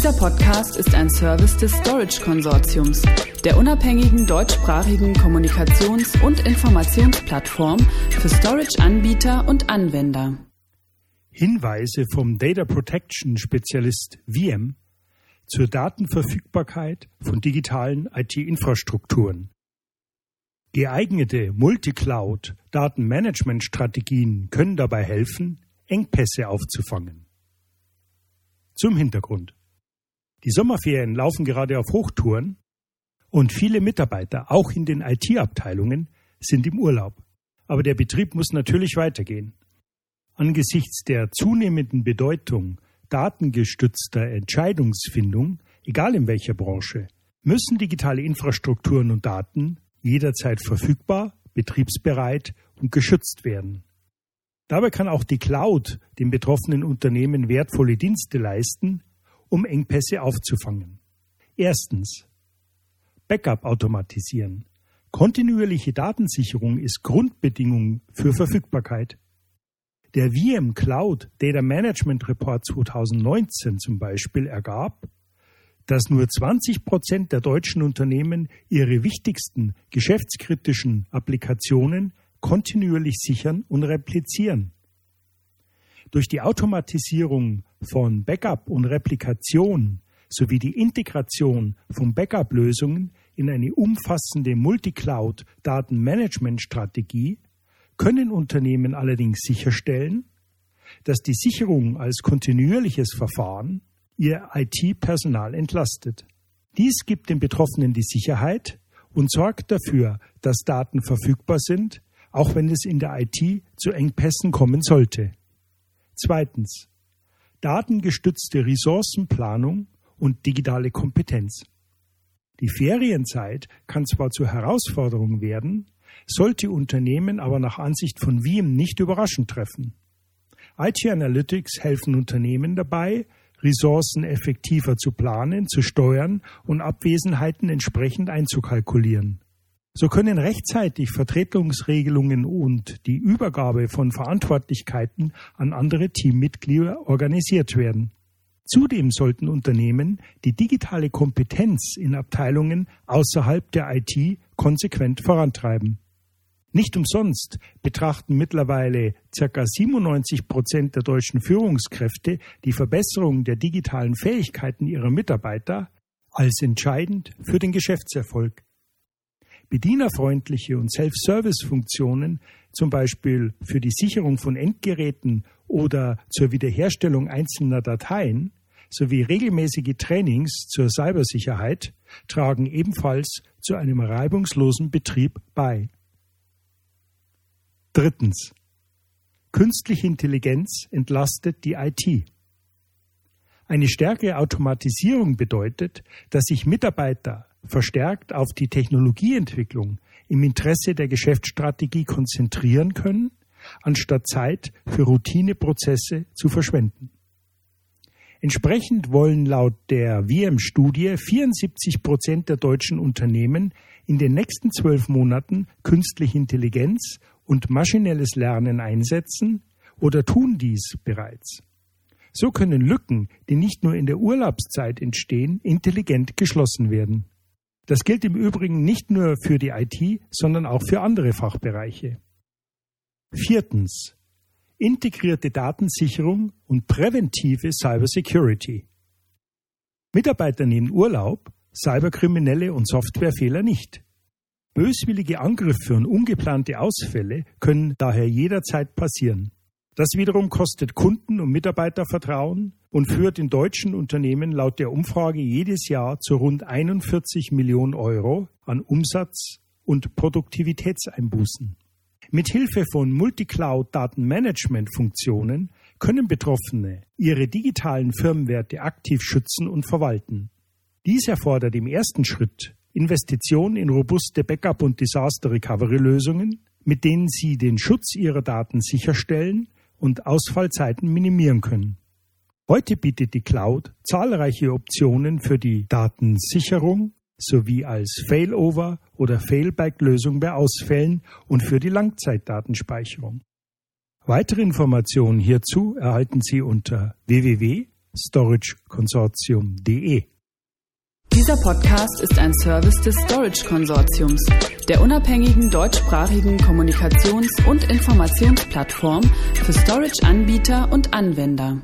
Dieser Podcast ist ein Service des Storage Konsortiums, der unabhängigen deutschsprachigen Kommunikations- und Informationsplattform für Storage-Anbieter und Anwender. Hinweise vom Data Protection Spezialist VM zur Datenverfügbarkeit von digitalen IT-Infrastrukturen. Geeignete Multicloud-Datenmanagement-Strategien können dabei helfen, Engpässe aufzufangen. Zum Hintergrund. Die Sommerferien laufen gerade auf Hochtouren und viele Mitarbeiter, auch in den IT-Abteilungen, sind im Urlaub. Aber der Betrieb muss natürlich weitergehen. Angesichts der zunehmenden Bedeutung datengestützter Entscheidungsfindung, egal in welcher Branche, müssen digitale Infrastrukturen und Daten jederzeit verfügbar, betriebsbereit und geschützt werden. Dabei kann auch die Cloud den betroffenen Unternehmen wertvolle Dienste leisten, um Engpässe aufzufangen. Erstens. Backup automatisieren. Kontinuierliche Datensicherung ist Grundbedingung für Verfügbarkeit. Der VM Cloud Data Management Report 2019 zum Beispiel ergab, dass nur 20 Prozent der deutschen Unternehmen ihre wichtigsten geschäftskritischen Applikationen kontinuierlich sichern und replizieren. Durch die Automatisierung von Backup und Replikation sowie die Integration von Backup-Lösungen in eine umfassende Multicloud-Datenmanagement-Strategie können Unternehmen allerdings sicherstellen, dass die Sicherung als kontinuierliches Verfahren ihr IT-Personal entlastet. Dies gibt den Betroffenen die Sicherheit und sorgt dafür, dass Daten verfügbar sind, auch wenn es in der IT zu Engpässen kommen sollte. Zweitens. Datengestützte Ressourcenplanung und digitale Kompetenz. Die Ferienzeit kann zwar zur Herausforderung werden, sollte Unternehmen aber nach Ansicht von Wiem nicht überraschend treffen. IT Analytics helfen Unternehmen dabei, Ressourcen effektiver zu planen, zu steuern und Abwesenheiten entsprechend einzukalkulieren. So können rechtzeitig Vertretungsregelungen und die Übergabe von Verantwortlichkeiten an andere Teammitglieder organisiert werden. Zudem sollten Unternehmen die digitale Kompetenz in Abteilungen außerhalb der IT konsequent vorantreiben. Nicht umsonst betrachten mittlerweile ca. 97 Prozent der deutschen Führungskräfte die Verbesserung der digitalen Fähigkeiten ihrer Mitarbeiter als entscheidend für den Geschäftserfolg. Bedienerfreundliche und Self-Service-Funktionen, zum Beispiel für die Sicherung von Endgeräten oder zur Wiederherstellung einzelner Dateien, sowie regelmäßige Trainings zur Cybersicherheit tragen ebenfalls zu einem reibungslosen Betrieb bei. Drittens. Künstliche Intelligenz entlastet die IT. Eine stärkere Automatisierung bedeutet, dass sich Mitarbeiter verstärkt auf die Technologieentwicklung im Interesse der Geschäftsstrategie konzentrieren können, anstatt Zeit für Routineprozesse zu verschwenden. Entsprechend wollen laut der WM-Studie 74 Prozent der deutschen Unternehmen in den nächsten zwölf Monaten künstliche Intelligenz und maschinelles Lernen einsetzen oder tun dies bereits. So können Lücken, die nicht nur in der Urlaubszeit entstehen, intelligent geschlossen werden. Das gilt im Übrigen nicht nur für die IT, sondern auch für andere Fachbereiche. Viertens. Integrierte Datensicherung und präventive Cybersecurity. Mitarbeiter nehmen Urlaub, Cyberkriminelle und Softwarefehler nicht. Böswillige Angriffe und ungeplante Ausfälle können daher jederzeit passieren. Das wiederum kostet Kunden und Mitarbeiter Vertrauen und führt in deutschen Unternehmen laut der Umfrage jedes Jahr zu rund 41 Millionen Euro an Umsatz und Produktivitätseinbußen. Mit Hilfe von Multicloud-Datenmanagement-Funktionen können Betroffene ihre digitalen Firmenwerte aktiv schützen und verwalten. Dies erfordert im ersten Schritt Investitionen in robuste Backup- und Disaster-Recovery-Lösungen, mit denen sie den Schutz ihrer Daten sicherstellen und Ausfallzeiten minimieren können. Heute bietet die Cloud zahlreiche Optionen für die Datensicherung sowie als Failover oder Failback-Lösung bei Ausfällen und für die Langzeitdatenspeicherung. Weitere Informationen hierzu erhalten Sie unter www storageconsortium.de. Dieser Podcast ist ein Service des Storage Konsortiums, der unabhängigen deutschsprachigen Kommunikations- und Informationsplattform für Storage-Anbieter und Anwender.